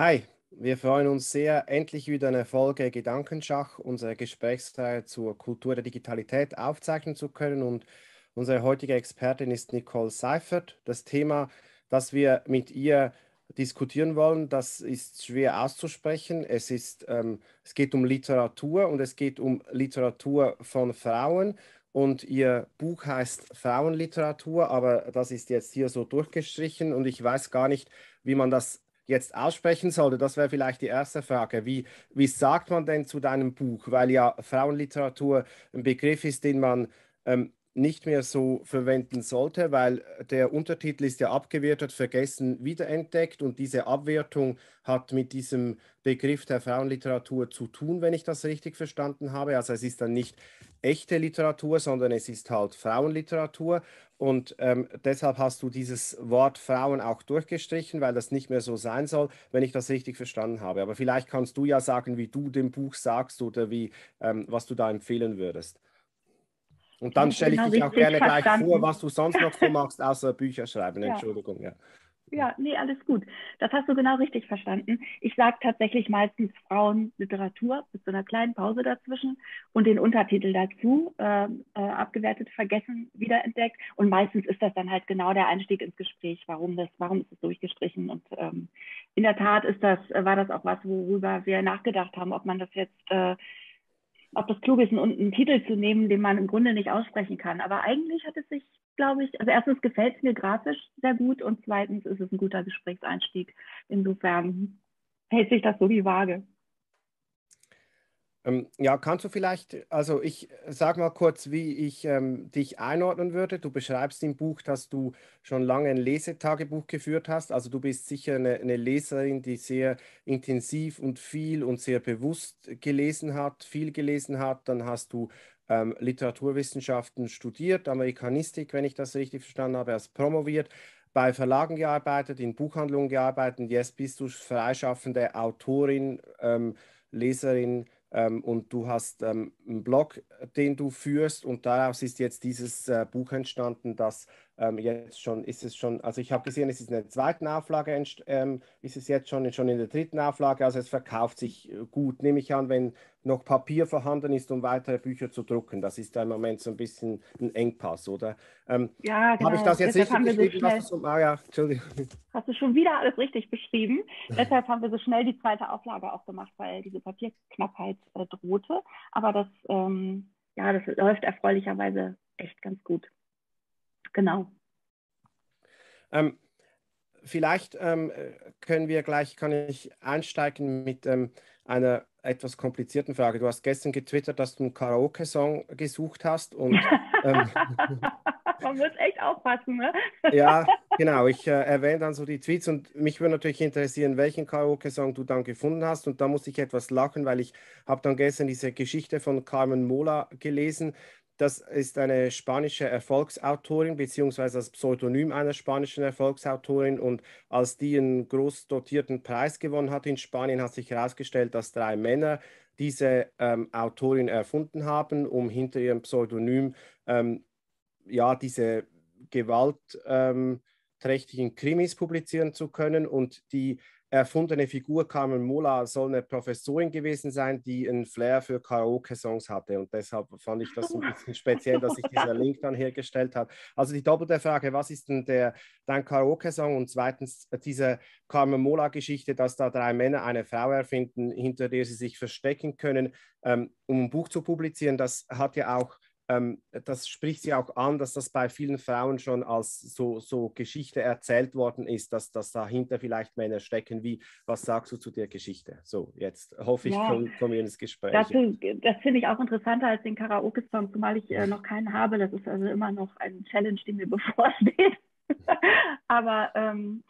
Hi, wir freuen uns sehr, endlich wieder eine Folge Gedankenschach, unsere Gesprächsreihe zur Kultur der Digitalität aufzeichnen zu können. Und unsere heutige Expertin ist Nicole Seifert. Das Thema, das wir mit ihr diskutieren wollen, das ist schwer auszusprechen. Es, ist, ähm, es geht um Literatur und es geht um Literatur von Frauen. Und ihr Buch heißt Frauenliteratur, aber das ist jetzt hier so durchgestrichen und ich weiß gar nicht, wie man das jetzt aussprechen sollte, das wäre vielleicht die erste Frage. Wie, wie sagt man denn zu deinem Buch? Weil ja Frauenliteratur ein Begriff ist, den man ähm, nicht mehr so verwenden sollte, weil der Untertitel ist ja abgewertet, vergessen, wiederentdeckt und diese Abwertung hat mit diesem Begriff der Frauenliteratur zu tun, wenn ich das richtig verstanden habe. Also es ist dann nicht echte Literatur, sondern es ist halt Frauenliteratur und ähm, deshalb hast du dieses Wort Frauen auch durchgestrichen, weil das nicht mehr so sein soll, wenn ich das richtig verstanden habe. Aber vielleicht kannst du ja sagen, wie du dem Buch sagst oder wie, ähm, was du da empfehlen würdest. Und dann stelle ich genau dich auch gerne verstanden. gleich vor, was du sonst noch so machst, außer Bücher schreiben. Ja. Entschuldigung, ja. Ja, nee, alles gut. Das hast du genau richtig verstanden. Ich sage tatsächlich meistens Frauenliteratur mit so einer kleinen Pause dazwischen und den Untertitel dazu, äh, äh, abgewertet, vergessen, wiederentdeckt. Und meistens ist das dann halt genau der Einstieg ins Gespräch, warum das, warum ist es durchgestrichen. Und ähm, in der Tat ist das, war das auch was, worüber wir nachgedacht haben, ob man das jetzt äh, ob das klug ist, einen, einen Titel zu nehmen, den man im Grunde nicht aussprechen kann. Aber eigentlich hat es sich, glaube ich, also erstens gefällt es mir grafisch sehr gut und zweitens ist es ein guter Gesprächseinstieg. Insofern hält sich das so die Waage. Ähm, ja, kannst du vielleicht, also ich sage mal kurz, wie ich ähm, dich einordnen würde. Du beschreibst im Buch, dass du schon lange ein Lesetagebuch geführt hast. Also du bist sicher eine, eine, Leserin, die sehr intensiv und viel und sehr bewusst gelesen hat, viel gelesen hat. Dann hast du ähm, Literaturwissenschaften studiert, Amerikanistik, wenn ich das richtig verstanden habe, hast promoviert bei Verlagen gearbeitet, in Buchhandlungen gearbeitet und jetzt bist du freischaffende Autorin, ähm, Leserin, ähm, und du hast ähm, einen Blog, den du führst und daraus ist jetzt dieses äh, Buch entstanden, das ähm, jetzt schon, ist es schon, also ich habe gesehen, es ist in der zweiten Auflage, ähm, ist es jetzt schon, schon in der dritten Auflage, also es verkauft sich äh, gut, nehme ich an, wenn noch Papier vorhanden ist, um weitere Bücher zu drucken. Das ist da im Moment so ein bisschen ein Engpass, oder? Ähm, ja, genau. Habe ich das jetzt Deshalb richtig beschrieben? So ah, ja. Hast du schon wieder alles richtig beschrieben. Deshalb haben wir so schnell die zweite Auflage auch gemacht, weil diese Papierknappheit äh, drohte. Aber das, ähm, ja, das läuft erfreulicherweise echt ganz gut. Genau. Ähm, vielleicht ähm, können wir gleich, kann ich einsteigen mit ähm, einer etwas komplizierten Frage. Du hast gestern getwittert, dass du einen Karaoke-Song gesucht hast und ähm, man muss echt aufpassen, ne? ja, genau. Ich äh, erwähne dann so die Tweets und mich würde natürlich interessieren, welchen Karaoke-Song du dann gefunden hast. Und da muss ich etwas lachen, weil ich habe dann gestern diese Geschichte von Carmen Mola gelesen. Das ist eine spanische Erfolgsautorin, beziehungsweise das Pseudonym einer spanischen Erfolgsautorin. Und als die einen groß dotierten Preis gewonnen hat in Spanien, hat sich herausgestellt, dass drei Männer diese ähm, Autorin erfunden haben, um hinter ihrem Pseudonym ähm, ja, diese gewaltträchtigen ähm, Krimis publizieren zu können. Und die erfundene Figur Carmen Mola soll eine Professorin gewesen sein, die einen Flair für Karaoke-Songs hatte. Und deshalb fand ich das ein bisschen speziell, dass sich dieser Link dann hergestellt hat. Also die doppelte Frage, was ist denn der, dein Karaoke-Song? Und zweitens diese Carmen Mola-Geschichte, dass da drei Männer eine Frau erfinden, hinter der sie sich verstecken können, ähm, um ein Buch zu publizieren. Das hat ja auch ähm, das spricht sie auch an, dass das bei vielen Frauen schon als so, so Geschichte erzählt worden ist, dass, dass dahinter vielleicht Männer stecken. Wie, was sagst du zu der Geschichte? So, jetzt hoffe ich, ja, kommen komm wir ins Gespräch. Das, das finde ich auch interessanter als den Karaoke-Song, zumal ich äh, noch keinen habe. Das ist also immer noch ein Challenge, die mir bevorsteht. Aber ähm,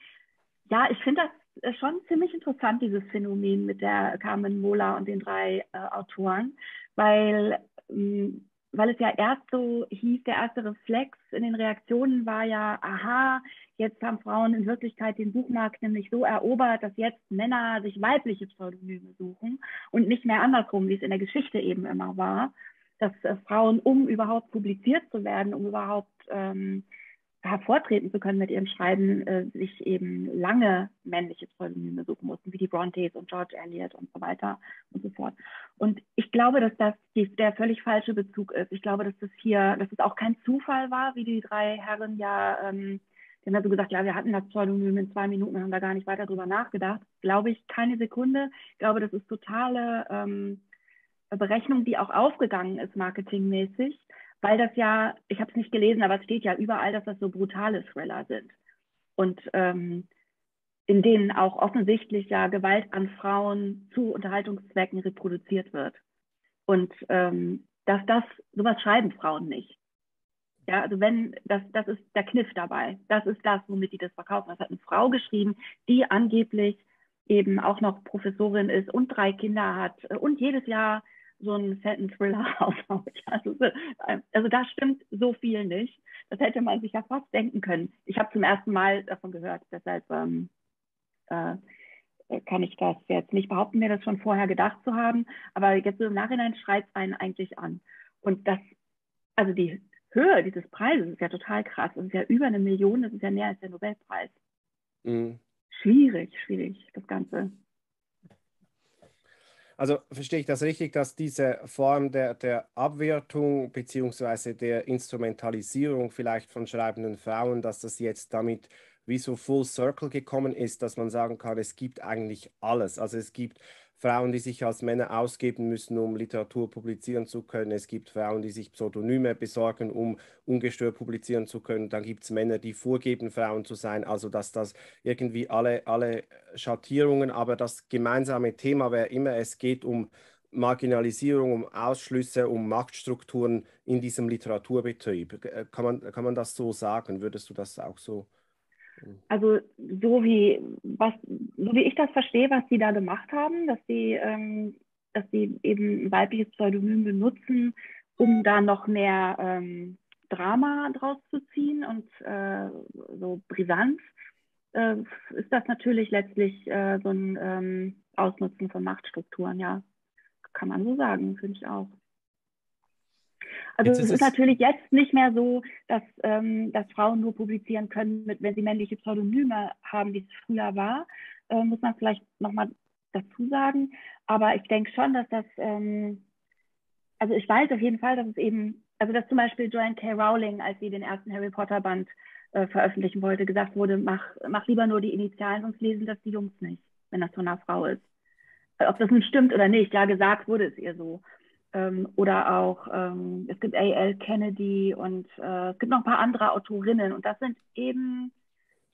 ja, ich finde das schon ziemlich interessant, dieses Phänomen mit der Carmen Mola und den drei äh, Autoren, weil ähm, weil es ja erst so hieß, der erste Reflex in den Reaktionen war ja, aha, jetzt haben Frauen in Wirklichkeit den Buchmarkt nämlich so erobert, dass jetzt Männer sich weibliche Pseudonyme suchen und nicht mehr andersrum, wie es in der Geschichte eben immer war, dass äh, Frauen, um überhaupt publiziert zu werden, um überhaupt ähm, hervortreten zu können mit ihrem Schreiben, äh, sich eben lange männliche Pseudonyme suchen mussten, wie die Brontes und George Eliot und so weiter und so fort. Und ich glaube, dass das die, der völlig falsche Bezug ist. Ich glaube, dass das hier, dass es auch kein Zufall war, wie die drei Herren ja, ähm, die haben ja so gesagt, ja, wir hatten das Pseudonym in zwei Minuten, haben da gar nicht weiter drüber nachgedacht. Glaube ich keine Sekunde. Ich glaube, das ist totale ähm, Berechnung, die auch aufgegangen ist, marketingmäßig weil das ja, ich habe es nicht gelesen, aber es steht ja überall, dass das so brutale Thriller sind. Und ähm, in denen auch offensichtlich ja Gewalt an Frauen zu Unterhaltungszwecken reproduziert wird. Und ähm, dass das, sowas schreiben Frauen nicht. Ja, also wenn, das, das ist der Kniff dabei. Das ist das, womit die das verkaufen. Das hat eine Frau geschrieben, die angeblich eben auch noch Professorin ist und drei Kinder hat und jedes Jahr so einen fetten Thriller aufhaut. Also, also da stimmt so viel nicht. Das hätte man sich ja fast denken können. Ich habe zum ersten Mal davon gehört, deshalb ähm, äh, kann ich das jetzt nicht behaupten, mir das schon vorher gedacht zu haben. Aber jetzt so im Nachhinein schreit es einen eigentlich an. Und das, also die Höhe dieses Preises ist ja total krass. Das ist ja über eine Million, das ist ja mehr als der Nobelpreis. Mhm. Schwierig, schwierig, das Ganze. Also verstehe ich das richtig, dass diese Form der, der Abwertung bzw. der Instrumentalisierung vielleicht von schreibenden Frauen, dass das jetzt damit wie so full circle gekommen ist, dass man sagen kann, es gibt eigentlich alles. Also es gibt Frauen, die sich als Männer ausgeben müssen, um Literatur publizieren zu können. Es gibt Frauen, die sich Pseudonyme besorgen, um ungestört publizieren zu können. Dann gibt es Männer, die vorgeben, Frauen zu sein. Also dass das irgendwie alle, alle Schattierungen, aber das gemeinsame Thema wäre immer, es geht um Marginalisierung, um Ausschlüsse, um Machtstrukturen in diesem Literaturbetrieb. Kann man, kann man das so sagen? Würdest du das auch so also so wie, was, so wie ich das verstehe, was sie da gemacht haben, dass sie, ähm, dass sie eben ein weibliches Pseudonym benutzen, um da noch mehr ähm, Drama draus zu ziehen und äh, so Brisanz, äh, ist das natürlich letztlich äh, so ein ähm, Ausnutzen von Machtstrukturen, ja. Kann man so sagen, finde ich auch. Also es ist, ist natürlich jetzt nicht mehr so, dass, ähm, dass Frauen nur publizieren können, mit, wenn sie männliche Pseudonyme haben, wie es früher war. Äh, muss man vielleicht nochmal dazu sagen. Aber ich denke schon, dass das, ähm, also ich weiß auf jeden Fall, dass es eben, also dass zum Beispiel Joanne K. Rowling, als sie den ersten Harry Potter Band äh, veröffentlichen wollte, gesagt wurde, mach, mach lieber nur die Initialen, sonst lesen das die Jungs nicht, wenn das von einer Frau ist. Ob das nun stimmt oder nicht, ja, gesagt wurde es ihr so. Ähm, oder auch, ähm, es gibt A.L. Kennedy und äh, es gibt noch ein paar andere Autorinnen. Und das sind eben,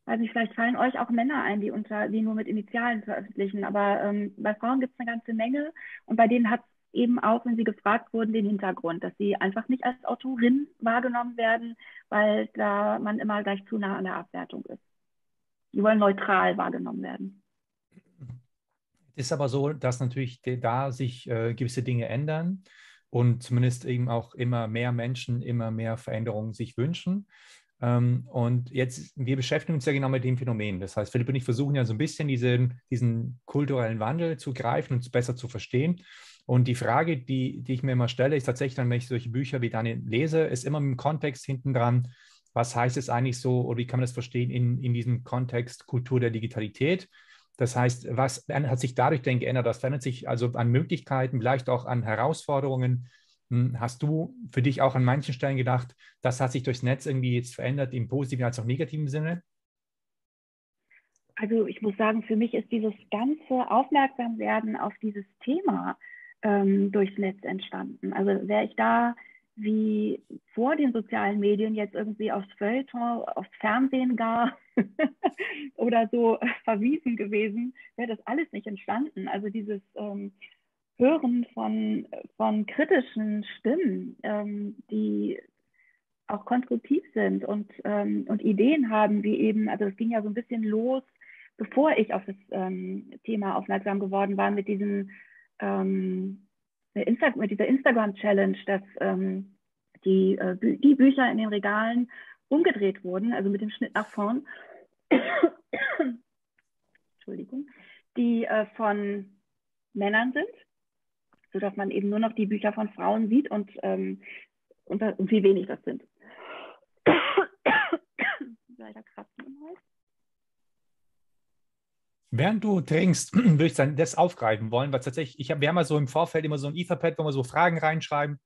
weiß nicht, vielleicht fallen euch auch Männer ein, die, unter, die nur mit Initialen veröffentlichen. Aber ähm, bei Frauen gibt es eine ganze Menge. Und bei denen hat es eben auch, wenn sie gefragt wurden, den Hintergrund, dass sie einfach nicht als Autorin wahrgenommen werden, weil da man immer gleich zu nah an der Abwertung ist. Die wollen neutral wahrgenommen werden. Ist aber so, dass natürlich da sich äh, gewisse Dinge ändern und zumindest eben auch immer mehr Menschen immer mehr Veränderungen sich wünschen. Ähm, und jetzt, wir beschäftigen uns ja genau mit dem Phänomen. Das heißt, Philipp und ich versuchen ja so ein bisschen diesen, diesen kulturellen Wandel zu greifen und besser zu verstehen. Und die Frage, die, die ich mir immer stelle, ist tatsächlich dann, wenn ich solche Bücher wie deine lese, ist immer im Kontext hinten dran, was heißt es eigentlich so oder wie kann man das verstehen in, in diesem Kontext Kultur der Digitalität? Das heißt, was hat sich dadurch denn geändert? Das verändert sich also an Möglichkeiten, vielleicht auch an Herausforderungen. Hm, hast du für dich auch an manchen Stellen gedacht, das hat sich durchs Netz irgendwie jetzt verändert, im positiven als auch negativen Sinne? Also ich muss sagen, für mich ist dieses ganze Aufmerksamwerden auf dieses Thema ähm, durchs Netz entstanden. Also wäre ich da wie vor den sozialen Medien jetzt irgendwie aufs Feuilleton, aufs Fernsehen gar oder so verwiesen gewesen, wäre das alles nicht entstanden. Also dieses ähm, Hören von, von kritischen Stimmen, ähm, die auch konstruktiv sind und, ähm, und Ideen haben, wie eben, also es ging ja so ein bisschen los, bevor ich auf das ähm, Thema aufmerksam geworden war, mit diesem ähm, Insta mit dieser Instagram-Challenge, dass ähm, die, äh, Bü die Bücher in den Regalen umgedreht wurden, also mit dem Schnitt nach vorn, Entschuldigung, die äh, von Männern sind, sodass man eben nur noch die Bücher von Frauen sieht und, ähm, und, und wie wenig das sind. leider kratzen im Hals. Während du trinkst, würde ich dann das aufgreifen wollen, weil tatsächlich, ich hab, wir haben ja so im Vorfeld immer so ein Etherpad, wo wir so Fragen reinschreiben,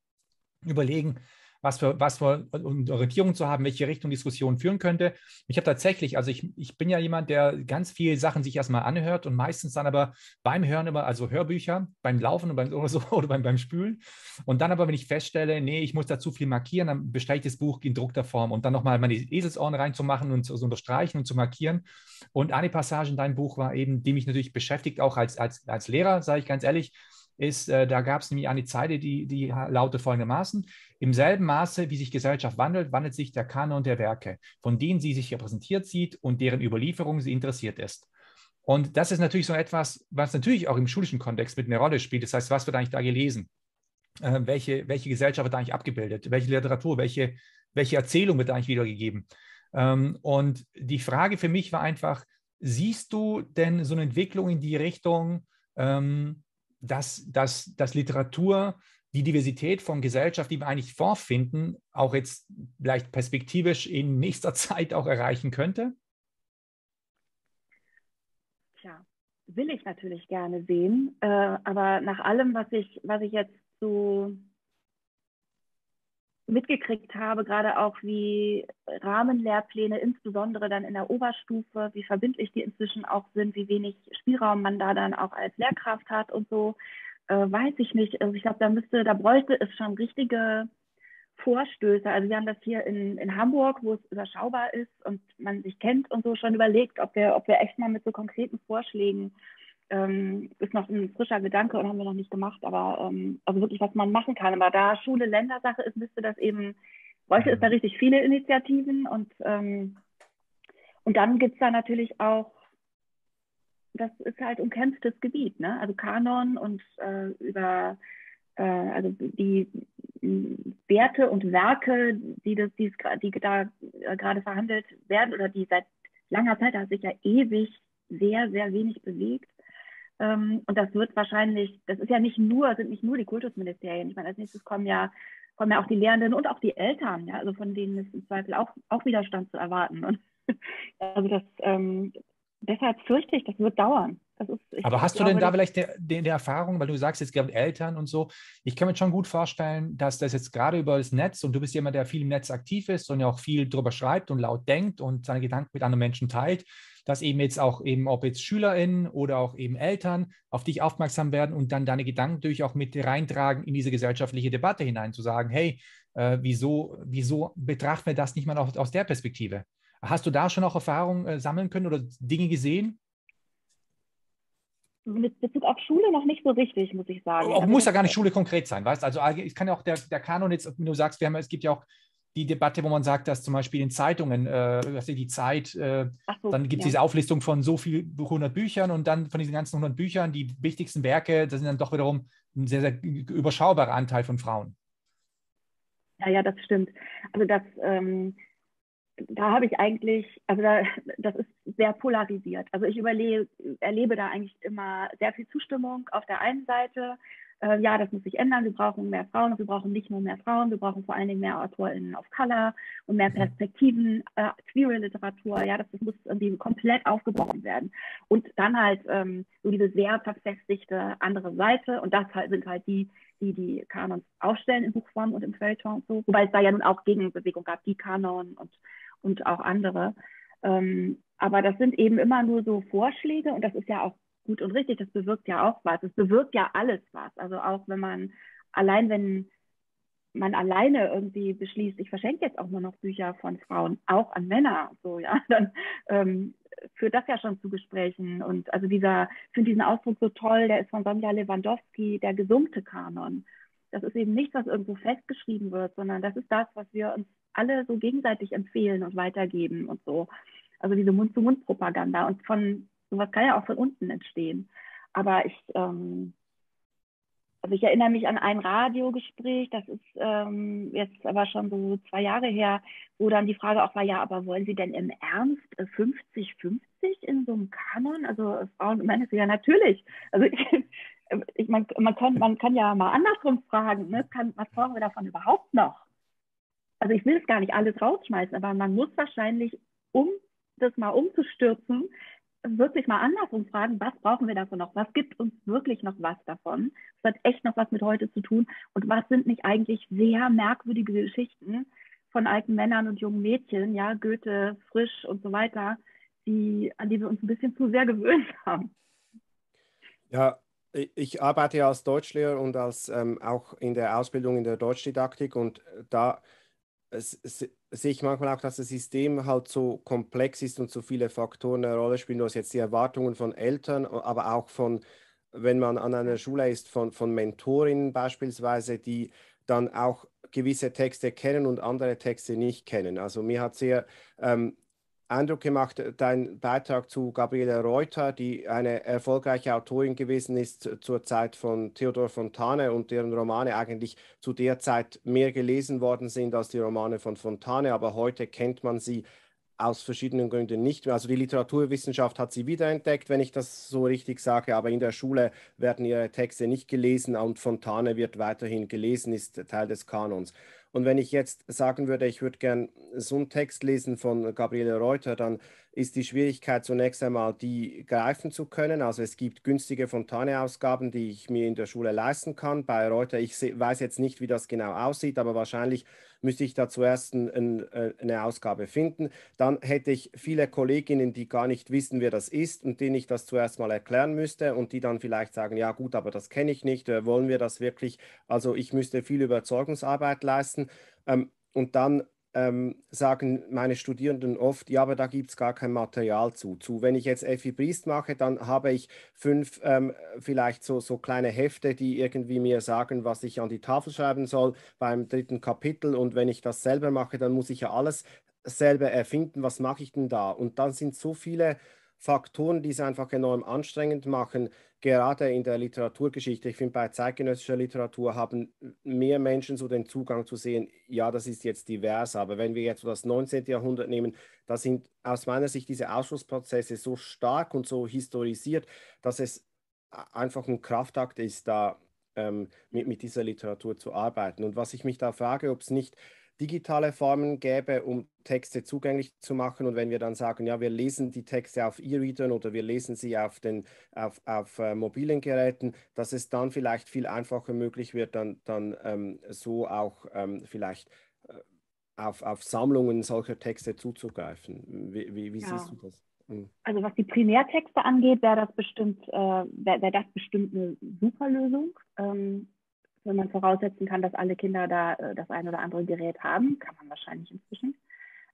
überlegen, was für, was für Orientierung zu haben, welche Richtung Diskussion führen könnte. Ich habe tatsächlich, also ich, ich bin ja jemand, der ganz viele Sachen sich erstmal anhört und meistens dann aber beim Hören immer, also Hörbücher, beim Laufen oder, oder so oder beim, beim Spülen. Und dann aber, wenn ich feststelle, nee, ich muss da zu viel markieren, dann bestelle ich das Buch in druckter Form und dann nochmal meine Eselsohren reinzumachen und zu so unterstreichen und zu markieren. Und eine Passage in deinem Buch war eben, die mich natürlich beschäftigt, auch als, als, als Lehrer, sage ich ganz ehrlich, ist, äh, da gab es nämlich eine Zeile, die, die lautet folgendermaßen, im selben Maße, wie sich Gesellschaft wandelt, wandelt sich der Kanon der Werke, von denen sie sich repräsentiert sieht und deren Überlieferung sie interessiert ist. Und das ist natürlich so etwas, was natürlich auch im schulischen Kontext mit einer Rolle spielt. Das heißt, was wird eigentlich da gelesen? Äh, welche, welche Gesellschaft wird eigentlich abgebildet? Welche Literatur, welche, welche Erzählung wird eigentlich wiedergegeben? Ähm, und die Frage für mich war einfach, siehst du denn so eine Entwicklung in die Richtung, ähm, dass, dass, dass Literatur die Diversität von Gesellschaft, die wir eigentlich vorfinden, auch jetzt vielleicht perspektivisch in nächster Zeit auch erreichen könnte? Tja, will ich natürlich gerne sehen, äh, aber nach allem, was ich, was ich jetzt so mitgekriegt habe, gerade auch wie Rahmenlehrpläne, insbesondere dann in der Oberstufe, wie verbindlich die inzwischen auch sind, wie wenig Spielraum man da dann auch als Lehrkraft hat und so, äh, weiß ich nicht. Also ich glaube, da müsste, da bräuchte es schon richtige Vorstöße. Also wir haben das hier in, in Hamburg, wo es überschaubar ist und man sich kennt und so schon überlegt, ob wir, ob wir echt mal mit so konkreten Vorschlägen ähm, ist noch ein frischer Gedanke und haben wir noch nicht gemacht, aber ähm, also wirklich, was man machen kann. Aber da Schule Ländersache ist, müsste das eben, bräuchte es da mhm. richtig viele Initiativen und, ähm, und dann gibt es da natürlich auch, das ist halt umkämpftes Gebiet, ne? Also Kanon und äh, über äh, also die Werte und Werke, die, das, die, die da äh, gerade verhandelt werden oder die seit langer Zeit, da hat sich ja ewig sehr, sehr wenig bewegt. Ähm, und das wird wahrscheinlich, das ist ja nicht nur, sind nicht nur die Kultusministerien. Ich meine, als nächstes kommen ja, kommen ja auch die Lehrenden und auch die Eltern, ja, also von denen ist im Zweifel auch, auch Widerstand zu erwarten. Und also das, ähm, deshalb fürchte ich, das wird dauern. Ist, Aber hast du denn da vielleicht die, die, Erfahrung, weil du sagst, es gibt Eltern und so. Ich kann mir schon gut vorstellen, dass das jetzt gerade über das Netz und du bist jemand, der viel im Netz aktiv ist und ja auch viel drüber schreibt und laut denkt und seine Gedanken mit anderen Menschen teilt, dass eben jetzt auch eben, ob jetzt SchülerInnen oder auch eben Eltern auf dich aufmerksam werden und dann deine Gedanken durch auch mit reintragen in diese gesellschaftliche Debatte hinein, zu sagen, hey, äh, wieso, wieso betrachten wir das nicht mal aus, aus der Perspektive? Hast du da schon auch Erfahrungen äh, sammeln können oder Dinge gesehen? mit Bezug auf Schule noch nicht so richtig, muss ich sagen. Auch also muss ja gar nicht Schule konkret sein, weißt Also es kann ja auch der, der Kanon jetzt, wenn du sagst, wir haben, es gibt ja auch die Debatte, wo man sagt, dass zum Beispiel in Zeitungen, äh, die Zeit, äh, so, dann gibt es ja. diese Auflistung von so viel 100 Büchern und dann von diesen ganzen 100 Büchern, die wichtigsten Werke, das sind dann doch wiederum ein sehr, sehr überschaubarer Anteil von Frauen. Ja, ja, das stimmt. Also das, ähm, da habe ich eigentlich, also da, das ist sehr polarisiert. Also ich überlebe, erlebe da eigentlich immer sehr viel Zustimmung auf der einen Seite. Äh, ja, das muss sich ändern. Wir brauchen mehr Frauen und wir brauchen nicht nur mehr Frauen, wir brauchen vor allen Dingen mehr AutorInnen of Color und mehr mhm. Perspektiven, äh, queere Literatur. Ja, das, das, muss irgendwie komplett aufgebrochen werden. Und dann halt ähm, so diese sehr verfestigte andere Seite und das halt, sind halt die, die die Kanons aufstellen in Buchform und im Feuilleton und so. Wobei es da ja nun auch Gegenbewegung gab, die Kanon und und auch andere. Ähm, aber das sind eben immer nur so Vorschläge und das ist ja auch gut und richtig. Das bewirkt ja auch was. Es bewirkt ja alles was. Also auch wenn man allein, wenn man alleine irgendwie beschließt, ich verschenke jetzt auch nur noch Bücher von Frauen, auch an Männer, so ja, dann ähm, führt das ja schon zu Gesprächen. Und also dieser, ich finde diesen Ausdruck so toll, der ist von Sonja Lewandowski, der gesunkte Kanon. Das ist eben nichts, was irgendwo festgeschrieben wird, sondern das ist das, was wir uns alle so gegenseitig empfehlen und weitergeben und so. Also diese Mund-zu-Mund-Propaganda. Und von sowas kann ja auch von unten entstehen. Aber ich, ähm, also ich erinnere mich an ein Radiogespräch, das ist ähm, jetzt aber schon so zwei Jahre her, wo dann die Frage auch war, ja, aber wollen Sie denn im Ernst 50-50 in so einem Kanon? Also Frauen und Männer, ja natürlich. Also ich, ich, man, man, kann, man kann ja mal andersrum fragen, ne? kann, was brauchen wir davon überhaupt noch? also ich will es gar nicht alles rausschmeißen, aber man muss wahrscheinlich um das mal umzustürzen, wirklich mal andersrum fragen, was brauchen wir davon noch? Was gibt uns wirklich noch was davon? Das hat echt noch was mit heute zu tun. Und was sind nicht eigentlich sehr merkwürdige Geschichten von alten Männern und jungen Mädchen, ja, Goethe, Frisch und so weiter, die, an die wir uns ein bisschen zu sehr gewöhnt haben. Ja, ich arbeite ja als Deutschlehrer und als ähm, auch in der Ausbildung in der Deutschdidaktik und da sehe ich manchmal auch, dass das System halt so komplex ist und so viele Faktoren eine Rolle spielen. Du hast jetzt die Erwartungen von Eltern, aber auch von, wenn man an einer Schule ist, von, von Mentorinnen beispielsweise, die dann auch gewisse Texte kennen und andere Texte nicht kennen. Also mir hat sehr ähm, Eindruck gemacht, dein Beitrag zu Gabriele Reuter, die eine erfolgreiche Autorin gewesen ist zur Zeit von Theodor Fontane und deren Romane eigentlich zu der Zeit mehr gelesen worden sind als die Romane von Fontane, aber heute kennt man sie aus verschiedenen Gründen nicht mehr. Also die Literaturwissenschaft hat sie wiederentdeckt, wenn ich das so richtig sage, aber in der Schule werden ihre Texte nicht gelesen und Fontane wird weiterhin gelesen, ist Teil des Kanons. Und wenn ich jetzt sagen würde, ich würde gern so einen Text lesen von Gabriele Reuter, dann ist die Schwierigkeit zunächst einmal, die greifen zu können. Also es gibt günstige Fontane-Ausgaben, die ich mir in der Schule leisten kann. Bei Reuter, ich weiß jetzt nicht, wie das genau aussieht, aber wahrscheinlich müsste ich da zuerst ein, äh, eine Ausgabe finden. Dann hätte ich viele Kolleginnen, die gar nicht wissen, wer das ist und denen ich das zuerst mal erklären müsste und die dann vielleicht sagen, ja gut, aber das kenne ich nicht, äh, wollen wir das wirklich? Also ich müsste viel Überzeugungsarbeit leisten. Ähm, und dann ähm, sagen meine Studierenden oft, ja, aber da gibt es gar kein Material zu. zu. Wenn ich jetzt Effi Briest mache, dann habe ich fünf ähm, vielleicht so, so kleine Hefte, die irgendwie mir sagen, was ich an die Tafel schreiben soll beim dritten Kapitel. Und wenn ich das selber mache, dann muss ich ja alles selber erfinden. Was mache ich denn da? Und dann sind so viele Faktoren, die es einfach enorm anstrengend machen, gerade in der Literaturgeschichte. Ich finde, bei zeitgenössischer Literatur haben mehr Menschen so den Zugang zu sehen, ja, das ist jetzt divers, aber wenn wir jetzt das 19. Jahrhundert nehmen, da sind aus meiner Sicht diese Ausschlussprozesse so stark und so historisiert, dass es einfach ein Kraftakt ist, da ähm, mit, mit dieser Literatur zu arbeiten. Und was ich mich da frage, ob es nicht digitale Formen gäbe, um Texte zugänglich zu machen. Und wenn wir dann sagen, ja, wir lesen die Texte auf E-Readern oder wir lesen sie auf, den, auf, auf äh, mobilen Geräten, dass es dann vielleicht viel einfacher möglich wird, dann, dann ähm, so auch ähm, vielleicht äh, auf, auf Sammlungen solcher Texte zuzugreifen. Wie, wie, wie ja. siehst du das? Hm. Also was die Primärtexte angeht, wäre das bestimmt, äh, wäre wär das bestimmt eine super Lösung. Ähm, wenn man voraussetzen kann, dass alle Kinder da äh, das ein oder andere Gerät haben, kann man wahrscheinlich inzwischen.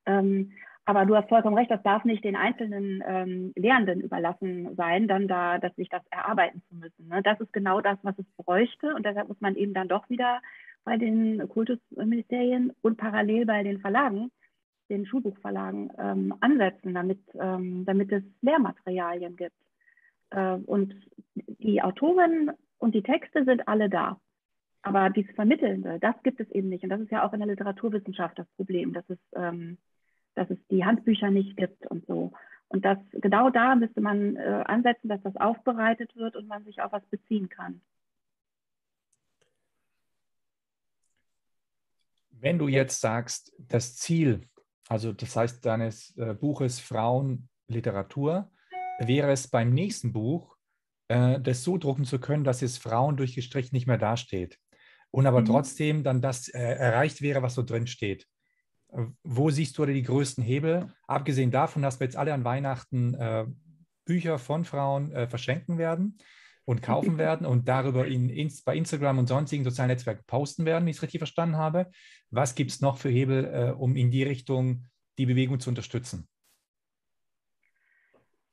Ähm, aber du hast vollkommen recht, das darf nicht den einzelnen ähm, Lehrenden überlassen sein, dann da, dass sich das erarbeiten zu müssen. Ne? Das ist genau das, was es bräuchte. Und deshalb muss man eben dann doch wieder bei den Kultusministerien und parallel bei den Verlagen, den Schulbuchverlagen, ähm, ansetzen, damit, ähm, damit es Lehrmaterialien gibt. Äh, und die Autoren und die Texte sind alle da. Aber dieses Vermittelnde, das gibt es eben nicht. Und das ist ja auch in der Literaturwissenschaft das Problem, dass es, ähm, dass es die Handbücher nicht gibt und so. Und das, genau da müsste man äh, ansetzen, dass das aufbereitet wird und man sich auf was beziehen kann. Wenn du jetzt sagst, das Ziel, also das heißt deines äh, Buches Frauenliteratur, wäre es beim nächsten Buch, äh, das so drucken zu können, dass es Frauen durchgestrichen nicht mehr dasteht und aber mhm. trotzdem dann das äh, erreicht wäre, was so drin steht. Äh, wo siehst du die größten Hebel? Abgesehen davon, dass wir jetzt alle an Weihnachten äh, Bücher von Frauen äh, verschenken werden und kaufen werden und darüber in, in, bei Instagram und sonstigen sozialen Netzwerken posten werden, wenn ich es richtig verstanden habe. Was gibt es noch für Hebel, äh, um in die Richtung die Bewegung zu unterstützen?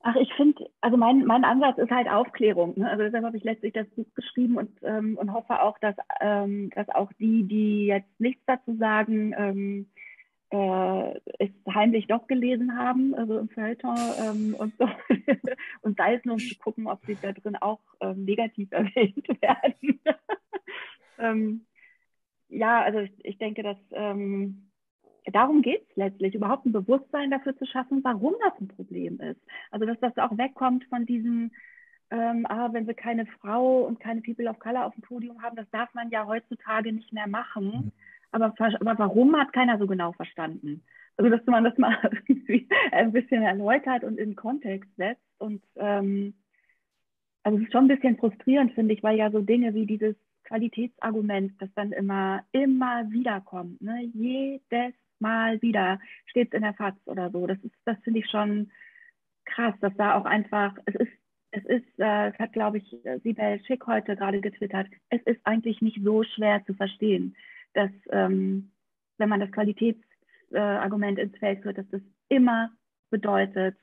Ach, ich finde, also mein, mein Ansatz ist halt Aufklärung. Ne? Also deshalb habe ich letztlich das Buch geschrieben und, ähm, und hoffe auch, dass, ähm, dass auch die, die jetzt nichts dazu sagen, ähm, äh, es heimlich doch gelesen haben, also im Feuilleton ähm, und so. und sei es nur, um zu gucken, ob sie da drin auch ähm, negativ erwähnt werden. Ähm, ja, also ich, ich denke, dass darum geht es letztlich, überhaupt ein Bewusstsein dafür zu schaffen, warum das ein Problem ist. Also dass das auch wegkommt von diesem, ähm, ah, wenn wir keine Frau und keine People of Color auf dem Podium haben, das darf man ja heutzutage nicht mehr machen. Mhm. Aber, aber warum hat keiner so genau verstanden? Also, dass man das mal ein bisschen erläutert und in Kontext setzt. Und ähm, also es ist schon ein bisschen frustrierend, finde ich, weil ja so Dinge wie dieses Qualitätsargument, das dann immer, immer wieder kommt. Ne? Jedes Mal wieder steht es in der FAZ oder so. Das ist, das finde ich schon krass, dass da auch einfach, es ist, es ist, äh, hat, glaube ich, Sibel Schick heute gerade getwittert, es ist eigentlich nicht so schwer zu verstehen, dass ähm, wenn man das Qualitätsargument äh, ins Feld führt, dass das immer bedeutet,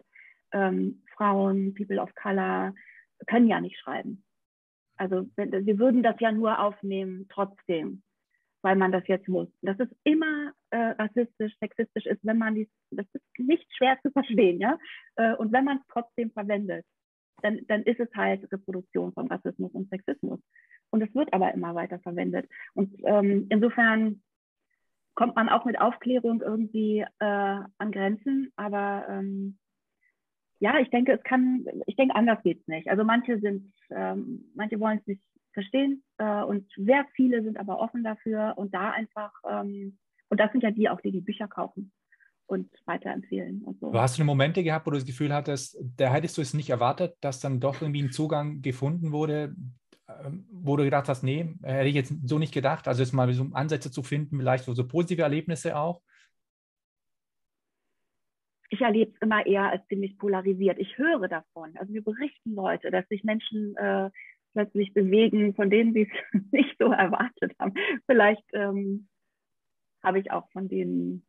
ähm, Frauen, People of Color können ja nicht schreiben. Also wir würden das ja nur aufnehmen trotzdem, weil man das jetzt muss. Dass es immer äh, rassistisch, sexistisch ist, wenn man dies, das ist nicht schwer zu verstehen, ja. Äh, und wenn man es trotzdem verwendet, dann, dann ist es halt Reproduktion von Rassismus und Sexismus. Und es wird aber immer weiter verwendet. Und ähm, insofern kommt man auch mit Aufklärung irgendwie äh, an Grenzen, aber ähm, ja, ich denke, es kann, ich denke, anders geht es nicht. Also manche sind, ähm, manche wollen es nicht verstehen äh, und sehr viele sind aber offen dafür und da einfach, ähm, und das sind ja die auch, die die Bücher kaufen und weiterempfehlen und so. Du hast du Momente gehabt, wo du das Gefühl hattest, da hättest du es nicht erwartet, dass dann doch irgendwie ein Zugang gefunden wurde, ähm, wo du gedacht hast, nee, hätte ich jetzt so nicht gedacht. Also jetzt mal so Ansätze zu finden, vielleicht so, so positive Erlebnisse auch ich erlebe es immer eher als ziemlich polarisiert. Ich höre davon. Also wir berichten Leute, dass sich Menschen äh, plötzlich bewegen, von denen sie es nicht so erwartet haben. Vielleicht ähm, habe ich auch von denen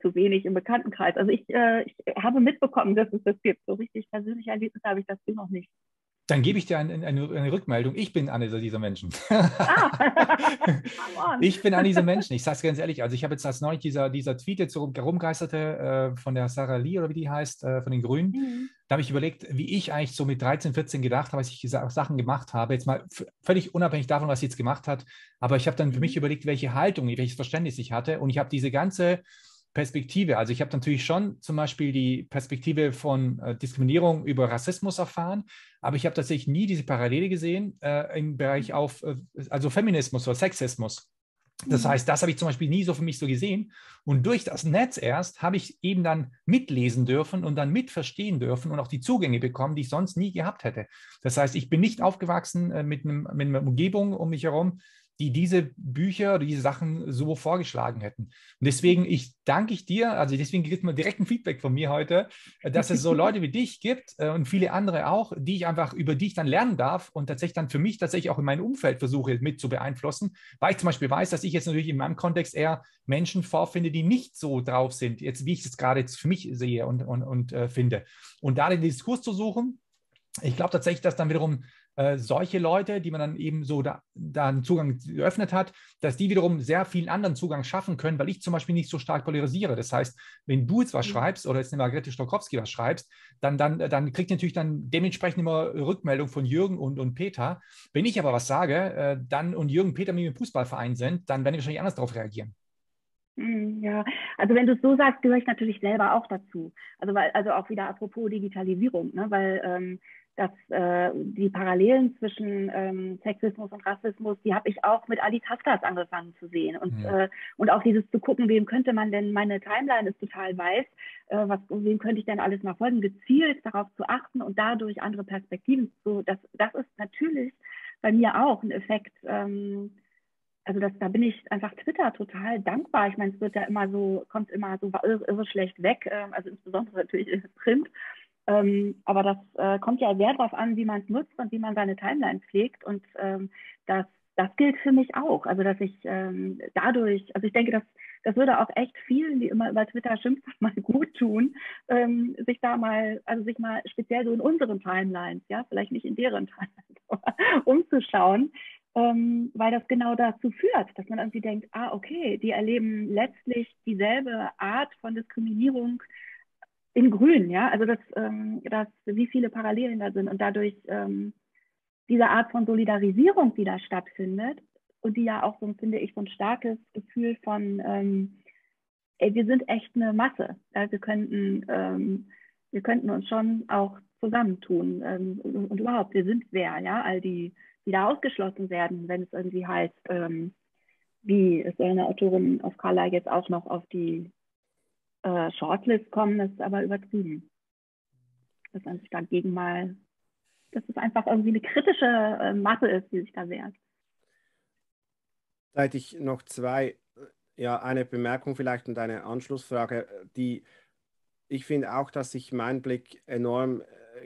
zu wenig im Bekanntenkreis. Also ich, äh, ich habe mitbekommen, dass es das gibt. So richtig persönliche Erlebnisse habe ich das noch nicht. Dann gebe ich dir eine, eine, eine, Rückmeldung. Ich bin einer dieser Menschen. Ah. ich bin einer dieser Menschen. Ich sage es ganz ehrlich. Also ich habe jetzt als neulich dieser, dieser Tweet jetzt herumgeisterte äh, von der Sarah Lee oder wie die heißt, äh, von den Grünen. Mhm. Da habe ich überlegt, wie ich eigentlich so mit 13, 14 gedacht habe, als ich Sachen gemacht habe. Jetzt mal völlig unabhängig davon, was sie jetzt gemacht hat. Aber ich habe dann für mich mhm. überlegt, welche Haltung, welches Verständnis ich hatte. Und ich habe diese ganze Perspektive. Also ich habe natürlich schon zum Beispiel die Perspektive von äh, Diskriminierung über Rassismus erfahren, aber ich habe tatsächlich nie diese Parallele gesehen äh, im Bereich auf, äh, also Feminismus oder Sexismus. Das mhm. heißt, das habe ich zum Beispiel nie so für mich so gesehen. Und durch das Netz erst habe ich eben dann mitlesen dürfen und dann mitverstehen dürfen und auch die Zugänge bekommen, die ich sonst nie gehabt hätte. Das heißt, ich bin nicht aufgewachsen äh, mit, einem, mit einer Umgebung um mich herum, die diese Bücher oder diese Sachen so vorgeschlagen hätten. Und deswegen ich danke ich dir, also deswegen gibt man direkt ein Feedback von mir heute, dass es so Leute wie dich gibt äh, und viele andere auch, die ich einfach über die ich dann lernen darf und tatsächlich dann für mich tatsächlich auch in meinem Umfeld versuche mit zu beeinflussen, weil ich zum Beispiel weiß, dass ich jetzt natürlich in meinem Kontext eher Menschen vorfinde, die nicht so drauf sind, jetzt wie ich es gerade jetzt für mich sehe und, und, und äh, finde. Und da den Diskurs zu suchen, ich glaube tatsächlich, dass dann wiederum äh, solche Leute, die man dann eben so da, da einen Zugang geöffnet hat, dass die wiederum sehr vielen anderen Zugang schaffen können, weil ich zum Beispiel nicht so stark polarisiere. Das heißt, wenn du jetzt was mhm. schreibst oder jetzt eine Margrethe Stokowski was schreibst, dann, dann, dann kriegt ihr natürlich dann dementsprechend immer Rückmeldung von Jürgen und, und Peter. Wenn ich aber was sage, äh, dann und Jürgen und Peter mit dem Fußballverein sind, dann werden die wahrscheinlich anders darauf reagieren. Hm, ja, also wenn du es so sagst, gehöre ich natürlich selber auch dazu. Also weil, also auch wieder apropos Digitalisierung, ne? weil ähm, dass äh, die Parallelen zwischen ähm, Sexismus und Rassismus, die habe ich auch mit Ali Taskas angefangen zu sehen. Und, ja. äh, und auch dieses zu gucken, wem könnte man denn, meine Timeline ist total weiß, äh, was, wem könnte ich denn alles mal folgen, gezielt darauf zu achten und dadurch andere Perspektiven zu, das, das ist natürlich bei mir auch ein Effekt, ähm, also das, da bin ich einfach Twitter total dankbar. Ich meine, es wird ja immer so, kommt immer so irre, irre schlecht weg, äh, also insbesondere natürlich in Print. Ähm, aber das äh, kommt ja sehr darauf an, wie man es nutzt und wie man seine Timeline pflegt. Und ähm, das, das gilt für mich auch. Also dass ich ähm, dadurch, also ich denke, dass das würde auch echt vielen, die immer über Twitter schimpfen, mal gut tun, ähm, sich da mal, also sich mal speziell so in unseren Timelines, ja, vielleicht nicht in deren Timelines, umzuschauen, ähm, weil das genau dazu führt, dass man irgendwie denkt, ah, okay, die erleben letztlich dieselbe Art von Diskriminierung in Grün, ja, also dass, ähm, dass wie viele Parallelen da sind und dadurch ähm, diese Art von Solidarisierung, die da stattfindet und die ja auch so, finde ich, so ein starkes Gefühl von, ähm, ey, wir sind echt eine Masse, ja, wir könnten, ähm, wir könnten uns schon auch zusammentun ähm, und, und, überhaupt, wir sind wer, ja, all die, die da ausgeschlossen werden, wenn es irgendwie heißt, ähm, wie es eine Autorin auf Kala jetzt auch noch auf die äh, Shortlist kommen, das ist aber übertrieben. Dass man sich dagegen mal, dass es einfach irgendwie eine kritische äh, Masse ist, die sich da wehrt. Hätte ich noch zwei, äh, ja, eine Bemerkung vielleicht und eine Anschlussfrage, die ich finde auch, dass sich mein Blick enorm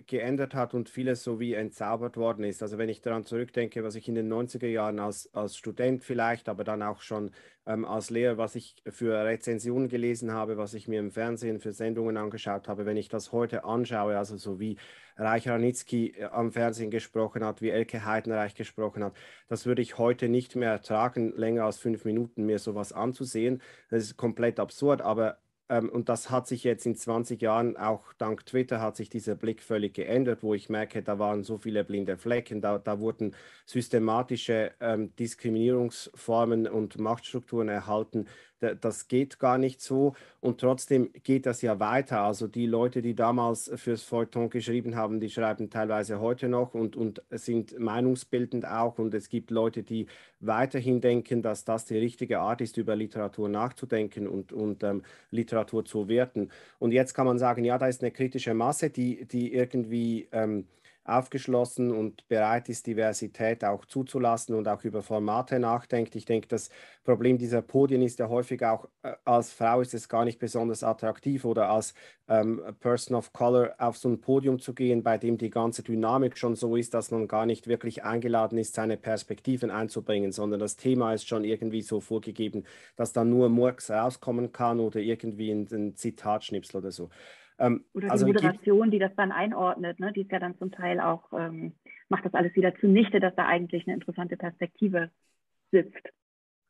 geändert hat und vieles so wie entzaubert worden ist. Also wenn ich daran zurückdenke, was ich in den 90er Jahren als, als Student vielleicht, aber dann auch schon ähm, als Lehrer, was ich für Rezensionen gelesen habe, was ich mir im Fernsehen für Sendungen angeschaut habe, wenn ich das heute anschaue, also so wie Reich Ranitzky äh, am Fernsehen gesprochen hat, wie Elke Heidenreich gesprochen hat, das würde ich heute nicht mehr ertragen, länger als fünf Minuten mir sowas anzusehen. Das ist komplett absurd, aber ähm, und das hat sich jetzt in 20 Jahren, auch dank Twitter, hat sich dieser Blick völlig geändert, wo ich merke, da waren so viele blinde Flecken, da, da wurden systematische ähm, Diskriminierungsformen und Machtstrukturen erhalten, das geht gar nicht so. Und trotzdem geht das ja weiter. Also die Leute, die damals fürs Feuilleton geschrieben haben, die schreiben teilweise heute noch und, und sind meinungsbildend auch. Und es gibt Leute, die weiterhin denken, dass das die richtige Art ist, über Literatur nachzudenken und, und ähm, Literatur zu werten. Und jetzt kann man sagen, ja, da ist eine kritische Masse, die, die irgendwie... Ähm, aufgeschlossen und bereit ist, Diversität auch zuzulassen und auch über Formate nachdenkt. Ich denke, das Problem dieser Podien ist ja häufig auch, äh, als Frau ist es gar nicht besonders attraktiv oder als ähm, Person of Color auf so ein Podium zu gehen, bei dem die ganze Dynamik schon so ist, dass man gar nicht wirklich eingeladen ist, seine Perspektiven einzubringen, sondern das Thema ist schon irgendwie so vorgegeben, dass dann nur Murks rauskommen kann oder irgendwie ein, ein Zitatschnipsel oder so. Ähm, Oder also die Moderation, die das dann einordnet, ne? die ist ja dann zum Teil auch, ähm, macht das alles wieder zunichte, dass da eigentlich eine interessante Perspektive sitzt.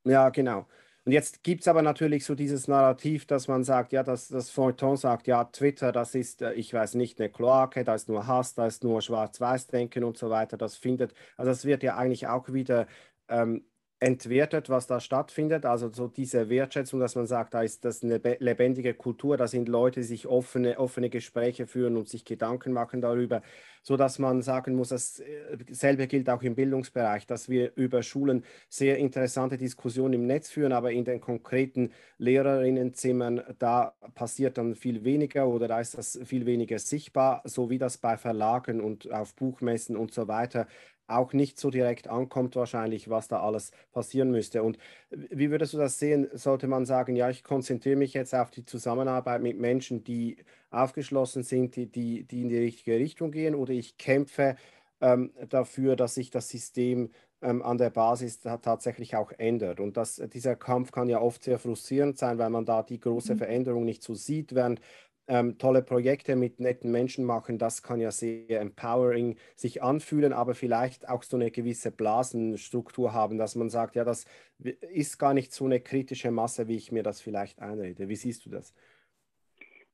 Ja, genau. Und jetzt gibt es aber natürlich so dieses Narrativ, dass man sagt, ja, dass das Feuilleton sagt, ja, Twitter, das ist, äh, ich weiß nicht, eine Kloake, da ist nur Hass, da ist nur Schwarz-Weiß-Denken und so weiter. Das findet, also das wird ja eigentlich auch wieder ähm, entwertet, was da stattfindet. Also so diese Wertschätzung, dass man sagt, da ist das eine lebendige Kultur, da sind Leute, die sich offene, offene Gespräche führen und sich Gedanken machen darüber, so dass man sagen muss, dasselbe äh, gilt auch im Bildungsbereich, dass wir über Schulen sehr interessante Diskussionen im Netz führen, aber in den konkreten Lehrerinnenzimmern, da passiert dann viel weniger oder da ist das viel weniger sichtbar, so wie das bei Verlagen und auf Buchmessen und so weiter auch nicht so direkt ankommt wahrscheinlich, was da alles passieren müsste. Und wie würdest du das sehen? Sollte man sagen, ja, ich konzentriere mich jetzt auf die Zusammenarbeit mit Menschen, die aufgeschlossen sind, die, die, die in die richtige Richtung gehen, oder ich kämpfe ähm, dafür, dass sich das System ähm, an der Basis tatsächlich auch ändert. Und das, dieser Kampf kann ja oft sehr frustrierend sein, weil man da die große mhm. Veränderung nicht so sieht, während ähm, tolle Projekte mit netten Menschen machen, das kann ja sehr empowering sich anfühlen, aber vielleicht auch so eine gewisse Blasenstruktur haben, dass man sagt, ja, das ist gar nicht so eine kritische Masse, wie ich mir das vielleicht einrede. Wie siehst du das?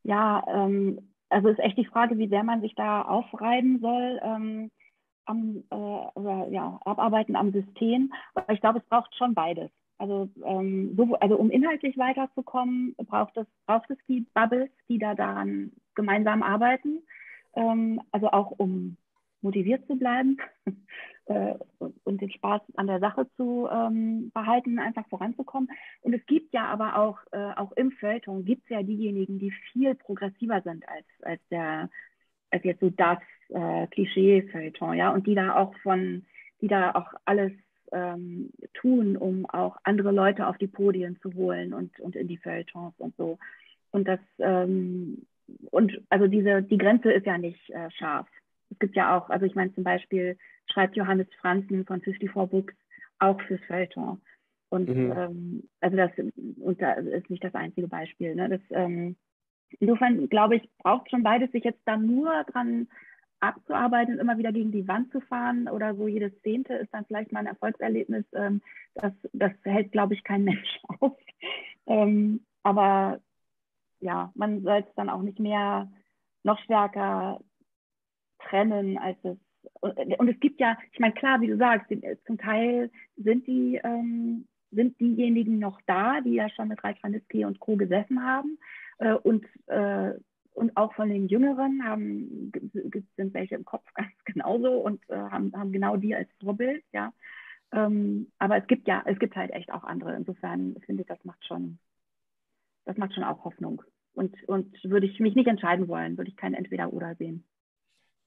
Ja, ähm, also ist echt die Frage, wie sehr man sich da aufreiben soll. Ähm, am, äh, ja, abarbeiten am System. Aber ich glaube, es braucht schon beides. Also, ähm, so, also um inhaltlich weiterzukommen, braucht es, braucht es die Bubbles, die da daran gemeinsam arbeiten. Ähm, also auch um motiviert zu bleiben äh, und, den Spaß an der Sache zu ähm, behalten, einfach voranzukommen. Und es gibt ja aber auch, äh, auch im Feuilleton gibt es ja diejenigen, die viel progressiver sind als, als der, als jetzt so das äh, Klischee-Feuilleton, ja, und die da auch von, die da auch alles ähm, tun, um auch andere Leute auf die Podien zu holen und, und in die Feuilletons und so. Und das, ähm, und also diese, die Grenze ist ja nicht äh, scharf. Es gibt ja auch, also ich meine zum Beispiel schreibt Johannes Franzen von 54 Books auch fürs Feuilleton. Und mhm. ähm, also das und da ist nicht das einzige Beispiel. Ne? Das, ähm, insofern glaube ich, braucht schon beides, sich jetzt da nur dran abzuarbeiten und immer wieder gegen die Wand zu fahren oder so jedes Zehnte ist dann vielleicht mal ein Erfolgserlebnis. Ähm, das, das hält, glaube ich, kein Mensch aus. Ähm, aber ja, man soll es dann auch nicht mehr noch stärker trennen, als es. Und es gibt ja, ich meine, klar, wie du sagst, zum Teil sind die, ähm, sind diejenigen noch da, die ja schon mit Reich Ranitzky und Co. gesessen haben äh, und äh, und auch von den Jüngeren haben, sind welche im Kopf ganz genauso und äh, haben, haben genau die als Vorbild, ja. Ähm, aber es gibt ja, es gibt halt echt auch andere. Insofern finde ich, das macht schon, das macht schon auch Hoffnung. Und, und würde ich mich nicht entscheiden wollen, würde ich kein Entweder-Oder sehen.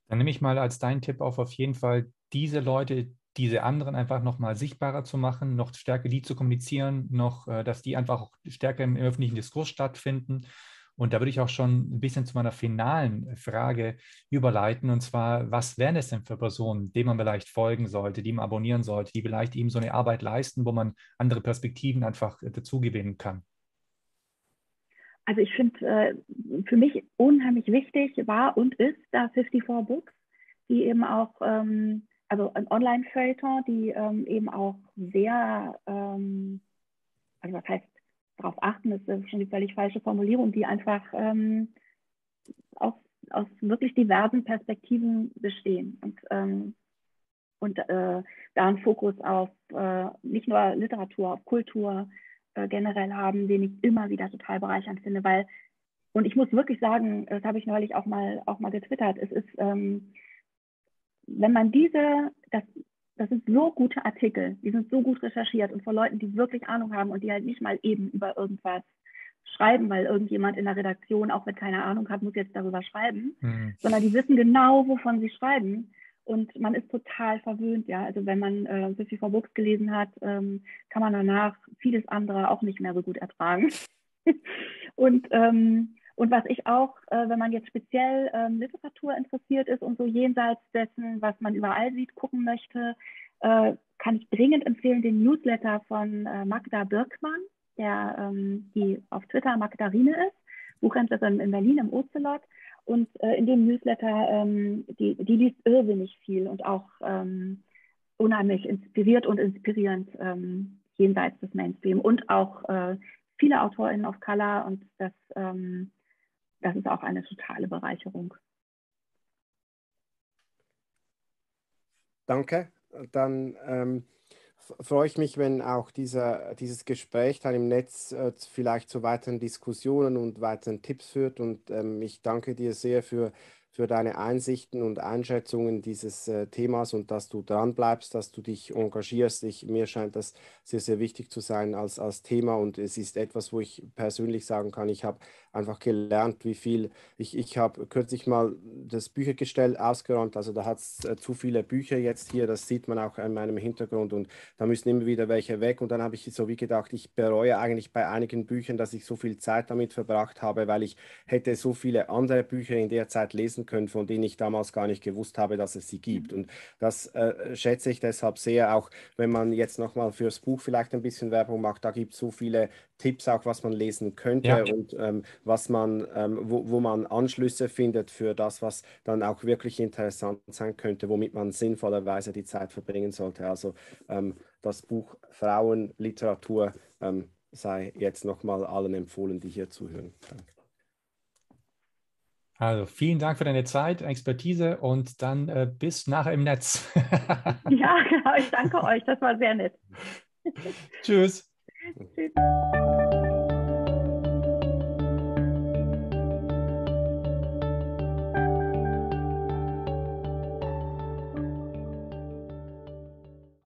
Dann nehme ich mal als deinen Tipp auf, auf jeden Fall diese Leute, diese anderen einfach noch mal sichtbarer zu machen, noch stärker die zu kommunizieren, noch, äh, dass die einfach auch stärker im öffentlichen Diskurs stattfinden. Und da würde ich auch schon ein bisschen zu meiner finalen Frage überleiten. Und zwar, was wären es denn für Personen, denen man vielleicht folgen sollte, die man abonnieren sollte, die vielleicht eben so eine Arbeit leisten, wo man andere Perspektiven einfach dazu gewinnen kann? Also ich finde äh, für mich unheimlich wichtig war und ist da 54 Books, die eben auch ähm, also ein Online-Feuilleton, die ähm, eben auch sehr, ähm, also was heißt darauf achten, ist schon die völlig falsche Formulierung, die einfach ähm, aus, aus wirklich diversen Perspektiven bestehen. Und, ähm, und äh, da einen Fokus auf äh, nicht nur Literatur, auf Kultur äh, generell haben, den ich immer wieder total bereichernd finde, weil und ich muss wirklich sagen, das habe ich neulich auch mal auch mal getwittert, es ist ähm, wenn man diese, das, das sind so gute Artikel, die sind so gut recherchiert und von Leuten, die wirklich Ahnung haben und die halt nicht mal eben über irgendwas schreiben, weil irgendjemand in der Redaktion, auch wenn keine Ahnung hat, muss jetzt darüber schreiben, mhm. sondern die wissen genau, wovon sie schreiben. Und man ist total verwöhnt, ja. Also wenn man äh, Sophie vor Books gelesen hat, ähm, kann man danach vieles andere auch nicht mehr so gut ertragen. und ähm, und was ich auch, äh, wenn man jetzt speziell ähm, Literatur interessiert ist und so jenseits dessen, was man überall sieht, gucken möchte, äh, kann ich dringend empfehlen den Newsletter von äh, Magda Birkmann, der ähm, die auf Twitter Magdarine ist, Buchhändlerin in Berlin im Ocelot. Und äh, in dem Newsletter, ähm, die, die liest irrsinnig viel und auch ähm, unheimlich inspiriert und inspirierend ähm, jenseits des Mainstream und auch äh, viele AutorInnen of Color und das ähm, das ist auch eine totale Bereicherung. Danke. Dann ähm, freue ich mich, wenn auch dieser, dieses Gespräch dann im Netz äh, vielleicht zu weiteren Diskussionen und weiteren Tipps führt. Und ähm, ich danke dir sehr für für deine Einsichten und Einschätzungen dieses äh, Themas und dass du dran bleibst, dass du dich engagierst. Ich, mir scheint das sehr, sehr wichtig zu sein als, als Thema und es ist etwas, wo ich persönlich sagen kann, ich habe einfach gelernt, wie viel, ich, ich habe kürzlich mal das Büchergestell ausgeräumt, also da hat es äh, zu viele Bücher jetzt hier, das sieht man auch in meinem Hintergrund und da müssen immer wieder welche weg und dann habe ich so wie gedacht, ich bereue eigentlich bei einigen Büchern, dass ich so viel Zeit damit verbracht habe, weil ich hätte so viele andere Bücher in der Zeit lesen können, von denen ich damals gar nicht gewusst habe, dass es sie gibt. Und das äh, schätze ich deshalb sehr, auch wenn man jetzt nochmal fürs Buch vielleicht ein bisschen Werbung macht. Da gibt es so viele Tipps auch, was man lesen könnte ja. und ähm, was man, ähm, wo, wo man Anschlüsse findet für das, was dann auch wirklich interessant sein könnte, womit man sinnvollerweise die Zeit verbringen sollte. Also ähm, das Buch Frauenliteratur ähm, sei jetzt nochmal allen empfohlen, die hier zuhören. Danke. Also vielen Dank für deine Zeit, Expertise und dann äh, bis nachher im Netz. ja, genau. Ich danke euch. Das war sehr nett. Tschüss. 嗯。